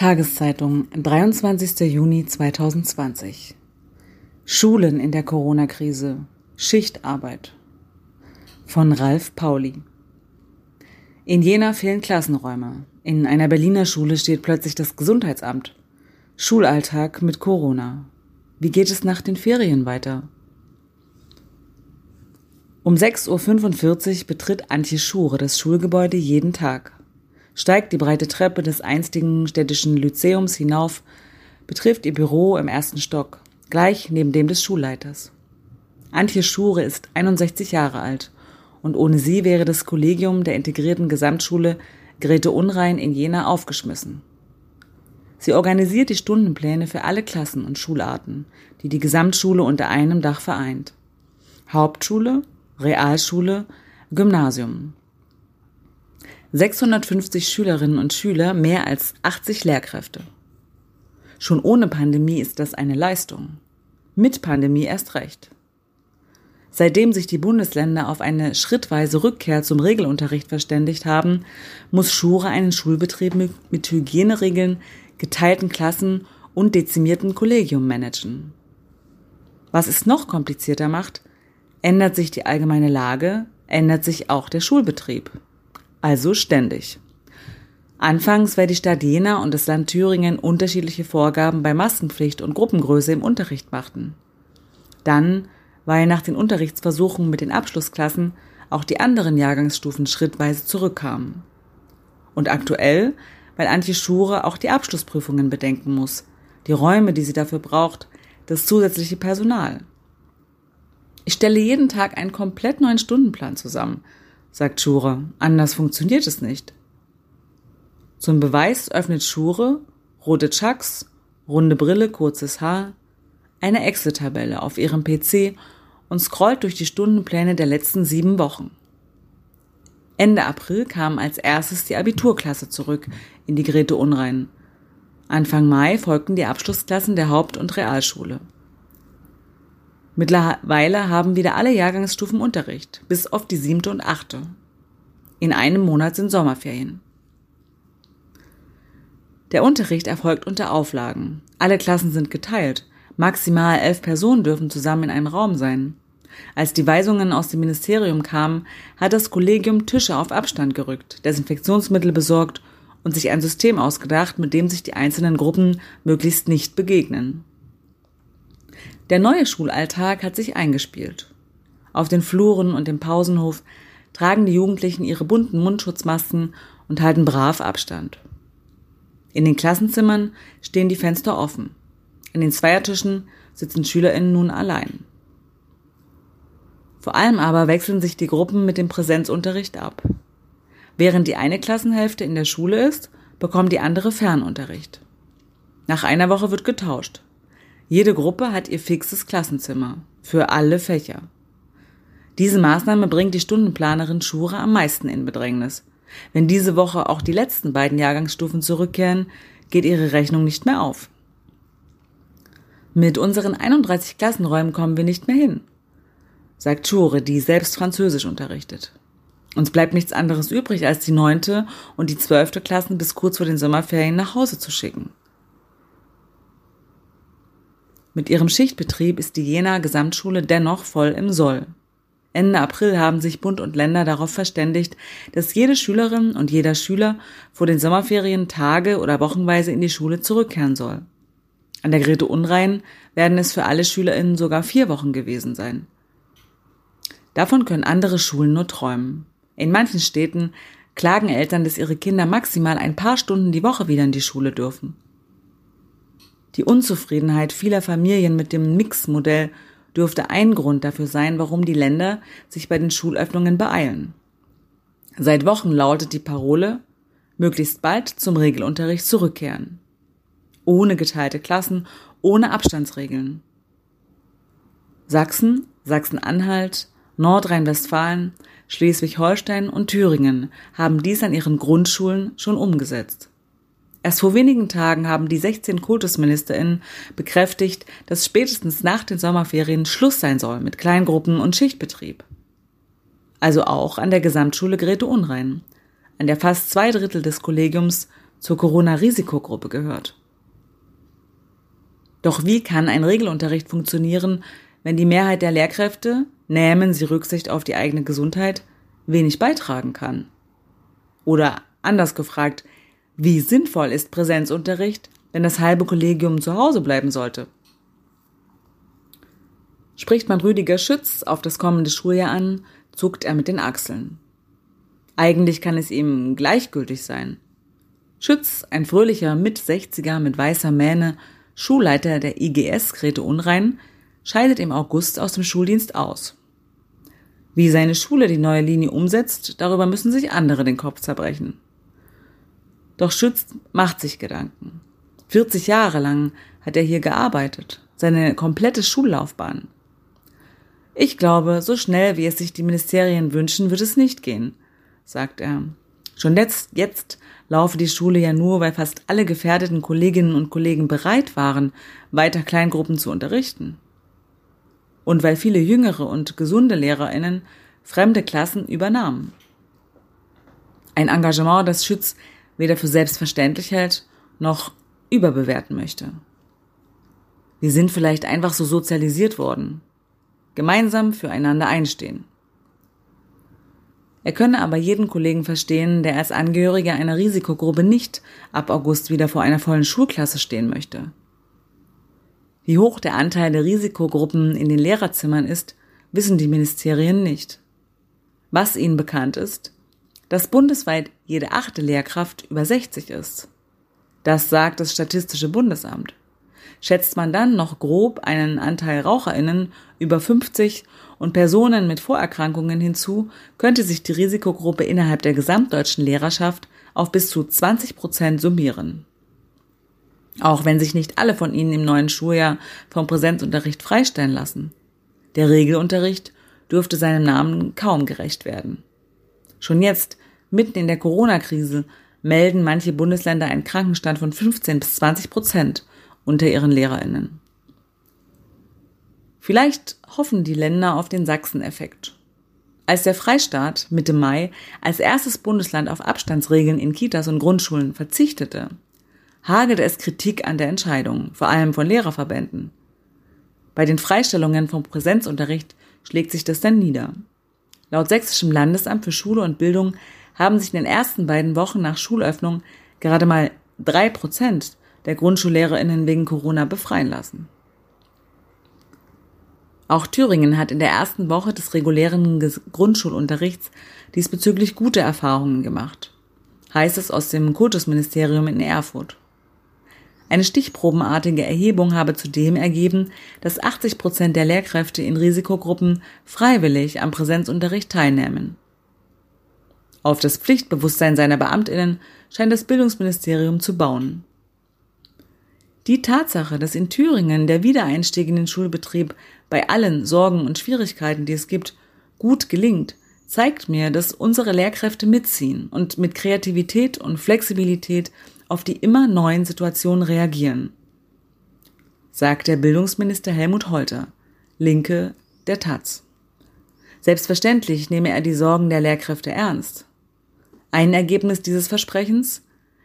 Tageszeitung, 23. Juni 2020. Schulen in der Corona-Krise. Schichtarbeit. Von Ralf Pauli. In Jena fehlen Klassenräume. In einer Berliner Schule steht plötzlich das Gesundheitsamt. Schulalltag mit Corona. Wie geht es nach den Ferien weiter? Um 6.45 Uhr betritt Antje Schure das Schulgebäude jeden Tag steigt die breite Treppe des einstigen städtischen Lyzeums hinauf, betrifft ihr Büro im ersten Stock, gleich neben dem des Schulleiters. Antje Schure ist 61 Jahre alt und ohne sie wäre das Kollegium der integrierten Gesamtschule Grete Unrein in Jena aufgeschmissen. Sie organisiert die Stundenpläne für alle Klassen und Schularten, die die Gesamtschule unter einem Dach vereint. Hauptschule, Realschule, Gymnasium. 650 Schülerinnen und Schüler, mehr als 80 Lehrkräfte. Schon ohne Pandemie ist das eine Leistung. Mit Pandemie erst recht. Seitdem sich die Bundesländer auf eine schrittweise Rückkehr zum Regelunterricht verständigt haben, muss Schure einen Schulbetrieb mit Hygieneregeln, geteilten Klassen und dezimierten Kollegium managen. Was es noch komplizierter macht, ändert sich die allgemeine Lage, ändert sich auch der Schulbetrieb also ständig. Anfangs, weil die Stadt Jena und das Land Thüringen unterschiedliche Vorgaben bei Maskenpflicht und Gruppengröße im Unterricht machten. Dann, weil nach den Unterrichtsversuchen mit den Abschlussklassen auch die anderen Jahrgangsstufen schrittweise zurückkamen. Und aktuell, weil Antje Schure auch die Abschlussprüfungen bedenken muss, die Räume, die sie dafür braucht, das zusätzliche Personal. Ich stelle jeden Tag einen komplett neuen Stundenplan zusammen, sagt Schure. Anders funktioniert es nicht. Zum Beweis öffnet Schure, rote Chucks, runde Brille, kurzes Haar, eine Excel-Tabelle auf ihrem PC und scrollt durch die Stundenpläne der letzten sieben Wochen. Ende April kam als erstes die Abiturklasse zurück in die Grete Unrein. Anfang Mai folgten die Abschlussklassen der Haupt- und Realschule. Mittlerweile haben wieder alle Jahrgangsstufen Unterricht, bis auf die siebte und achte. In einem Monat sind Sommerferien. Der Unterricht erfolgt unter Auflagen. Alle Klassen sind geteilt. Maximal elf Personen dürfen zusammen in einem Raum sein. Als die Weisungen aus dem Ministerium kamen, hat das Kollegium Tische auf Abstand gerückt, Desinfektionsmittel besorgt und sich ein System ausgedacht, mit dem sich die einzelnen Gruppen möglichst nicht begegnen. Der neue Schulalltag hat sich eingespielt. Auf den Fluren und im Pausenhof tragen die Jugendlichen ihre bunten Mundschutzmasken und halten brav Abstand. In den Klassenzimmern stehen die Fenster offen. In den Zweiertischen sitzen SchülerInnen nun allein. Vor allem aber wechseln sich die Gruppen mit dem Präsenzunterricht ab. Während die eine Klassenhälfte in der Schule ist, bekommt die andere Fernunterricht. Nach einer Woche wird getauscht. Jede Gruppe hat ihr fixes Klassenzimmer für alle Fächer. Diese Maßnahme bringt die Stundenplanerin Schure am meisten in Bedrängnis. Wenn diese Woche auch die letzten beiden Jahrgangsstufen zurückkehren, geht ihre Rechnung nicht mehr auf. Mit unseren 31 Klassenräumen kommen wir nicht mehr hin, sagt Schure, die selbst Französisch unterrichtet. Uns bleibt nichts anderes übrig, als die neunte und die zwölfte Klassen bis kurz vor den Sommerferien nach Hause zu schicken. Mit ihrem Schichtbetrieb ist die Jena Gesamtschule dennoch voll im Soll. Ende April haben sich Bund und Länder darauf verständigt, dass jede Schülerin und jeder Schüler vor den Sommerferien Tage oder wochenweise in die Schule zurückkehren soll. An der Grete Unrein werden es für alle SchülerInnen sogar vier Wochen gewesen sein. Davon können andere Schulen nur träumen. In manchen Städten klagen Eltern, dass ihre Kinder maximal ein paar Stunden die Woche wieder in die Schule dürfen. Die Unzufriedenheit vieler Familien mit dem Mix-Modell dürfte ein Grund dafür sein, warum die Länder sich bei den Schulöffnungen beeilen. Seit Wochen lautet die Parole, möglichst bald zum Regelunterricht zurückkehren. Ohne geteilte Klassen, ohne Abstandsregeln. Sachsen, Sachsen-Anhalt, Nordrhein-Westfalen, Schleswig-Holstein und Thüringen haben dies an ihren Grundschulen schon umgesetzt. Erst vor wenigen Tagen haben die 16 KultusministerInnen bekräftigt, dass spätestens nach den Sommerferien Schluss sein soll mit Kleingruppen und Schichtbetrieb. Also auch an der Gesamtschule Grete Unrein, an der fast zwei Drittel des Kollegiums zur Corona-Risikogruppe gehört. Doch wie kann ein Regelunterricht funktionieren, wenn die Mehrheit der Lehrkräfte, nehmen sie Rücksicht auf die eigene Gesundheit, wenig beitragen kann? Oder anders gefragt, wie sinnvoll ist Präsenzunterricht, wenn das halbe Kollegium zu Hause bleiben sollte? Spricht man Rüdiger Schütz auf das kommende Schuljahr an, zuckt er mit den Achseln. Eigentlich kann es ihm gleichgültig sein. Schütz, ein fröhlicher Mit-60er mit weißer Mähne, Schulleiter der IGS Grete Unrein, scheidet im August aus dem Schuldienst aus. Wie seine Schule die neue Linie umsetzt, darüber müssen sich andere den Kopf zerbrechen. Doch Schütz macht sich Gedanken. 40 Jahre lang hat er hier gearbeitet, seine komplette Schullaufbahn. Ich glaube, so schnell wie es sich die Ministerien wünschen, wird es nicht gehen, sagt er. Schon jetzt, jetzt laufe die Schule ja nur, weil fast alle gefährdeten Kolleginnen und Kollegen bereit waren, weiter Kleingruppen zu unterrichten und weil viele jüngere und gesunde Lehrerinnen fremde Klassen übernahmen. Ein Engagement, das Schütz weder für selbstverständlich hält noch überbewerten möchte. Wir sind vielleicht einfach so sozialisiert worden. Gemeinsam füreinander einstehen. Er könne aber jeden Kollegen verstehen, der als Angehöriger einer Risikogruppe nicht ab August wieder vor einer vollen Schulklasse stehen möchte. Wie hoch der Anteil der Risikogruppen in den Lehrerzimmern ist, wissen die Ministerien nicht. Was ihnen bekannt ist, dass bundesweit jede achte Lehrkraft über 60 ist. Das sagt das Statistische Bundesamt. Schätzt man dann noch grob einen Anteil Raucherinnen über 50 und Personen mit Vorerkrankungen hinzu, könnte sich die Risikogruppe innerhalb der gesamtdeutschen Lehrerschaft auf bis zu 20 Prozent summieren. Auch wenn sich nicht alle von ihnen im neuen Schuljahr vom Präsenzunterricht freistellen lassen. Der Regelunterricht dürfte seinem Namen kaum gerecht werden. Schon jetzt, mitten in der Corona-Krise, melden manche Bundesländer einen Krankenstand von 15 bis 20 Prozent unter ihren LehrerInnen. Vielleicht hoffen die Länder auf den Sachsen-Effekt. Als der Freistaat Mitte Mai als erstes Bundesland auf Abstandsregeln in Kitas und Grundschulen verzichtete, hagelte es Kritik an der Entscheidung, vor allem von Lehrerverbänden. Bei den Freistellungen vom Präsenzunterricht schlägt sich das dann nieder. Laut Sächsischem Landesamt für Schule und Bildung haben sich in den ersten beiden Wochen nach Schulöffnung gerade mal drei Prozent der GrundschullehrerInnen wegen Corona befreien lassen. Auch Thüringen hat in der ersten Woche des regulären Grundschulunterrichts diesbezüglich gute Erfahrungen gemacht, heißt es aus dem Kultusministerium in Erfurt. Eine stichprobenartige Erhebung habe zudem ergeben, dass 80 Prozent der Lehrkräfte in Risikogruppen freiwillig am Präsenzunterricht teilnehmen. Auf das Pflichtbewusstsein seiner Beamtinnen scheint das Bildungsministerium zu bauen. Die Tatsache, dass in Thüringen der Wiedereinstieg in den Schulbetrieb bei allen Sorgen und Schwierigkeiten, die es gibt, gut gelingt, zeigt mir, dass unsere Lehrkräfte mitziehen und mit Kreativität und Flexibilität auf die immer neuen Situationen reagieren, sagt der Bildungsminister Helmut Holter, Linke der Taz. Selbstverständlich nehme er die Sorgen der Lehrkräfte ernst. Ein Ergebnis dieses Versprechens?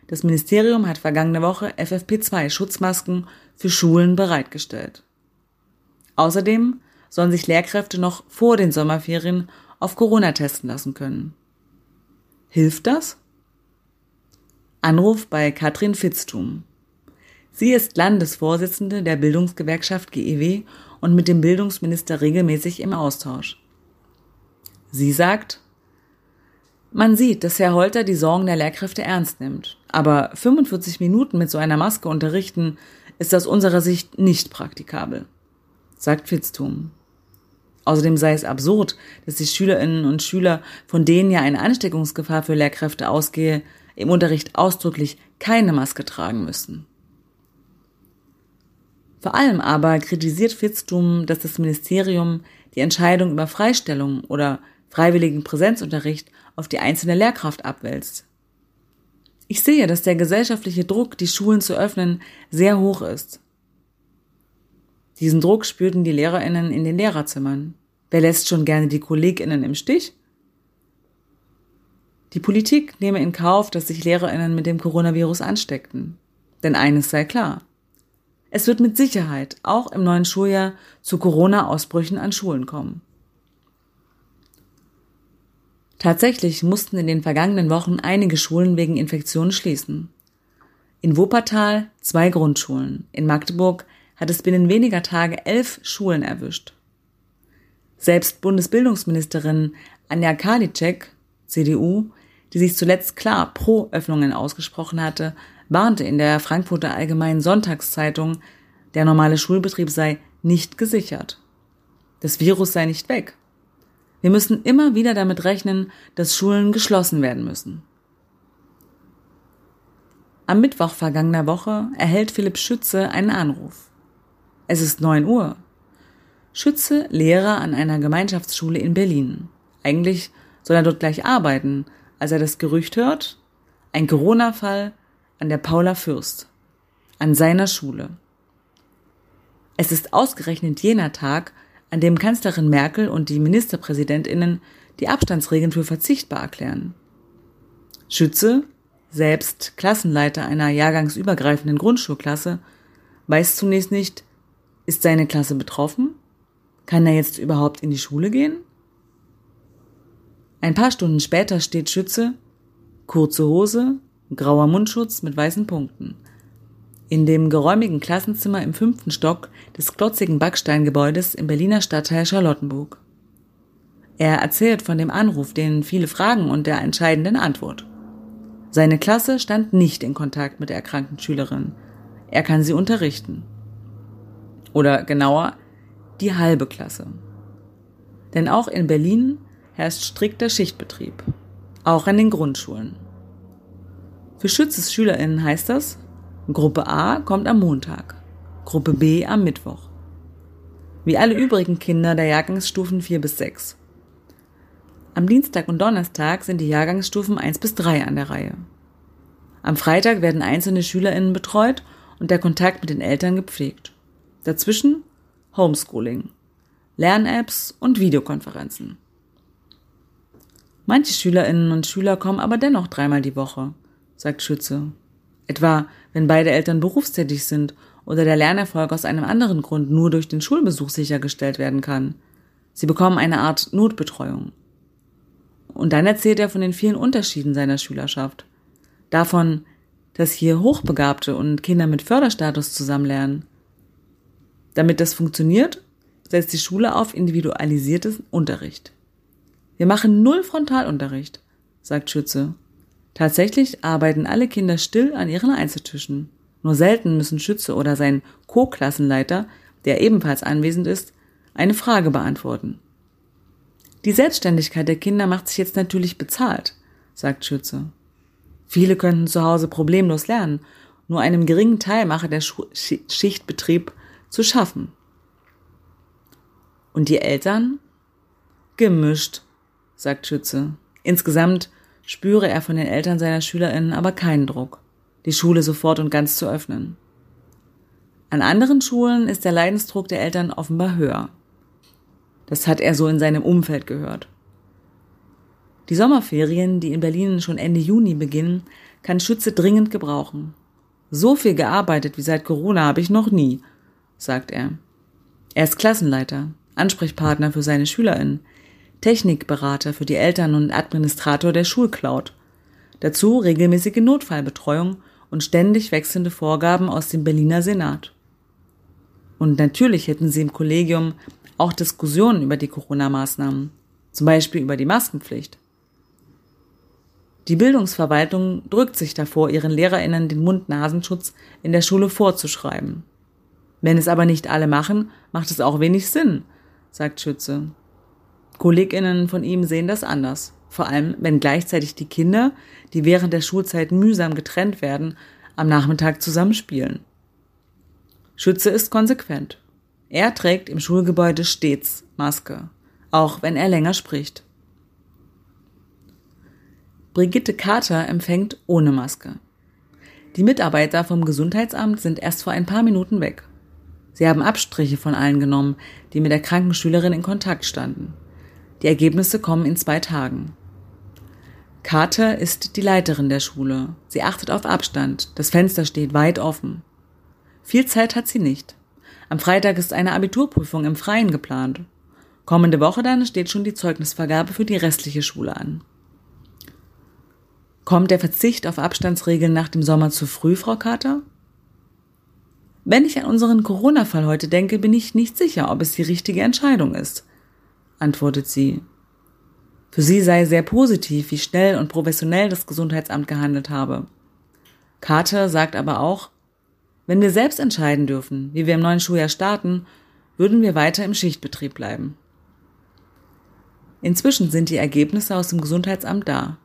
Das Ministerium hat vergangene Woche FFP2 Schutzmasken für Schulen bereitgestellt. Außerdem sollen sich Lehrkräfte noch vor den Sommerferien auf Corona testen lassen können. Hilft das? Anruf bei Katrin Fitztum. Sie ist Landesvorsitzende der Bildungsgewerkschaft GEW und mit dem Bildungsminister regelmäßig im Austausch. Sie sagt, man sieht, dass Herr Holter die Sorgen der Lehrkräfte ernst nimmt, aber 45 Minuten mit so einer Maske unterrichten ist aus unserer Sicht nicht praktikabel, sagt Fitztum. Außerdem sei es absurd, dass die Schülerinnen und Schüler, von denen ja eine Ansteckungsgefahr für Lehrkräfte ausgehe, im Unterricht ausdrücklich keine Maske tragen müssen. Vor allem aber kritisiert Fitztum, dass das Ministerium die Entscheidung über Freistellung oder freiwilligen Präsenzunterricht auf die einzelne Lehrkraft abwälzt. Ich sehe, dass der gesellschaftliche Druck, die Schulen zu öffnen, sehr hoch ist. Diesen Druck spürten die Lehrerinnen in den Lehrerzimmern. Wer lässt schon gerne die Kolleginnen im Stich? Die Politik nehme in Kauf, dass sich Lehrerinnen mit dem Coronavirus ansteckten. Denn eines sei klar. Es wird mit Sicherheit auch im neuen Schuljahr zu Corona-Ausbrüchen an Schulen kommen. Tatsächlich mussten in den vergangenen Wochen einige Schulen wegen Infektionen schließen. In Wuppertal zwei Grundschulen, in Magdeburg hat es binnen weniger Tage elf Schulen erwischt. Selbst Bundesbildungsministerin Anja Karliczek, CDU, die sich zuletzt klar pro Öffnungen ausgesprochen hatte, warnte in der Frankfurter Allgemeinen Sonntagszeitung, der normale Schulbetrieb sei nicht gesichert. Das Virus sei nicht weg. Wir müssen immer wieder damit rechnen, dass Schulen geschlossen werden müssen. Am Mittwoch vergangener Woche erhält Philipp Schütze einen Anruf. Es ist neun Uhr. Schütze Lehrer an einer Gemeinschaftsschule in Berlin. Eigentlich soll er dort gleich arbeiten, als er das Gerücht hört, ein Corona-Fall an der Paula Fürst, an seiner Schule. Es ist ausgerechnet jener Tag, an dem Kanzlerin Merkel und die Ministerpräsidentinnen die Abstandsregeln für verzichtbar erklären. Schütze, selbst Klassenleiter einer jahrgangsübergreifenden Grundschulklasse, weiß zunächst nicht, ist seine Klasse betroffen? Kann er jetzt überhaupt in die Schule gehen? Ein paar Stunden später steht Schütze, kurze Hose, grauer Mundschutz mit weißen Punkten. In dem geräumigen Klassenzimmer im fünften Stock des klotzigen Backsteingebäudes im Berliner Stadtteil Charlottenburg. Er erzählt von dem Anruf, den viele fragen und der entscheidenden Antwort. Seine Klasse stand nicht in Kontakt mit der erkrankten Schülerin. Er kann sie unterrichten. Oder genauer, die halbe Klasse. Denn auch in Berlin herrscht strikter Schichtbetrieb. Auch an den Grundschulen. Für Schützes SchülerInnen heißt das, Gruppe A kommt am Montag, Gruppe B am Mittwoch. Wie alle übrigen Kinder der Jahrgangsstufen 4 bis 6. Am Dienstag und Donnerstag sind die Jahrgangsstufen 1 bis 3 an der Reihe. Am Freitag werden einzelne SchülerInnen betreut und der Kontakt mit den Eltern gepflegt. Dazwischen Homeschooling, Lern-Apps und Videokonferenzen. Manche Schülerinnen und Schüler kommen aber dennoch dreimal die Woche sagt Schütze. Etwa, wenn beide Eltern berufstätig sind oder der Lernerfolg aus einem anderen Grund nur durch den Schulbesuch sichergestellt werden kann. Sie bekommen eine Art Notbetreuung. Und dann erzählt er von den vielen Unterschieden seiner Schülerschaft. Davon, dass hier Hochbegabte und Kinder mit Förderstatus zusammenlernen. Damit das funktioniert, setzt die Schule auf individualisiertes Unterricht. Wir machen null Frontalunterricht, sagt Schütze Tatsächlich arbeiten alle Kinder still an ihren Einzeltischen. Nur selten müssen Schütze oder sein Co-Klassenleiter, der ebenfalls anwesend ist, eine Frage beantworten. Die Selbstständigkeit der Kinder macht sich jetzt natürlich bezahlt, sagt Schütze. Viele könnten zu Hause problemlos lernen, nur einem geringen Teil mache der Schichtbetrieb zu schaffen. Und die Eltern? Gemischt, sagt Schütze. Insgesamt spüre er von den Eltern seiner SchülerInnen aber keinen Druck, die Schule sofort und ganz zu öffnen. An anderen Schulen ist der Leidensdruck der Eltern offenbar höher. Das hat er so in seinem Umfeld gehört. Die Sommerferien, die in Berlin schon Ende Juni beginnen, kann Schütze dringend gebrauchen. So viel gearbeitet wie seit Corona habe ich noch nie, sagt er. Er ist Klassenleiter, Ansprechpartner für seine SchülerInnen, Technikberater für die Eltern und Administrator der Schulcloud. Dazu regelmäßige Notfallbetreuung und ständig wechselnde Vorgaben aus dem Berliner Senat. Und natürlich hätten sie im Kollegium auch Diskussionen über die Corona-Maßnahmen, zum Beispiel über die Maskenpflicht. Die Bildungsverwaltung drückt sich davor, ihren Lehrerinnen den Mund-Nasenschutz in der Schule vorzuschreiben. Wenn es aber nicht alle machen, macht es auch wenig Sinn, sagt Schütze. KollegInnen von ihm sehen das anders. Vor allem, wenn gleichzeitig die Kinder, die während der Schulzeit mühsam getrennt werden, am Nachmittag zusammenspielen. Schütze ist konsequent. Er trägt im Schulgebäude stets Maske, auch wenn er länger spricht. Brigitte Carter empfängt ohne Maske. Die Mitarbeiter vom Gesundheitsamt sind erst vor ein paar Minuten weg. Sie haben Abstriche von allen genommen, die mit der kranken Schülerin in Kontakt standen. Die Ergebnisse kommen in zwei Tagen. Kater ist die Leiterin der Schule. Sie achtet auf Abstand. Das Fenster steht weit offen. Viel Zeit hat sie nicht. Am Freitag ist eine Abiturprüfung im Freien geplant. Kommende Woche dann steht schon die Zeugnisvergabe für die restliche Schule an. Kommt der Verzicht auf Abstandsregeln nach dem Sommer zu früh, Frau Kater? Wenn ich an unseren Corona-Fall heute denke, bin ich nicht sicher, ob es die richtige Entscheidung ist, antwortet sie. Für sie sei sehr positiv, wie schnell und professionell das Gesundheitsamt gehandelt habe. Carter sagt aber auch, wenn wir selbst entscheiden dürfen, wie wir im neuen Schuljahr starten, würden wir weiter im Schichtbetrieb bleiben. Inzwischen sind die Ergebnisse aus dem Gesundheitsamt da.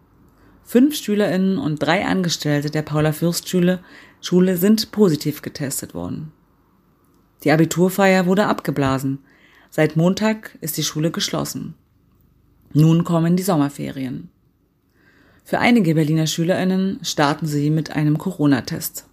Fünf SchülerInnen und drei Angestellte der Paula-Fürst-Schule Schule sind positiv getestet worden. Die Abiturfeier wurde abgeblasen. Seit Montag ist die Schule geschlossen. Nun kommen die Sommerferien. Für einige Berliner SchülerInnen starten sie mit einem Corona-Test.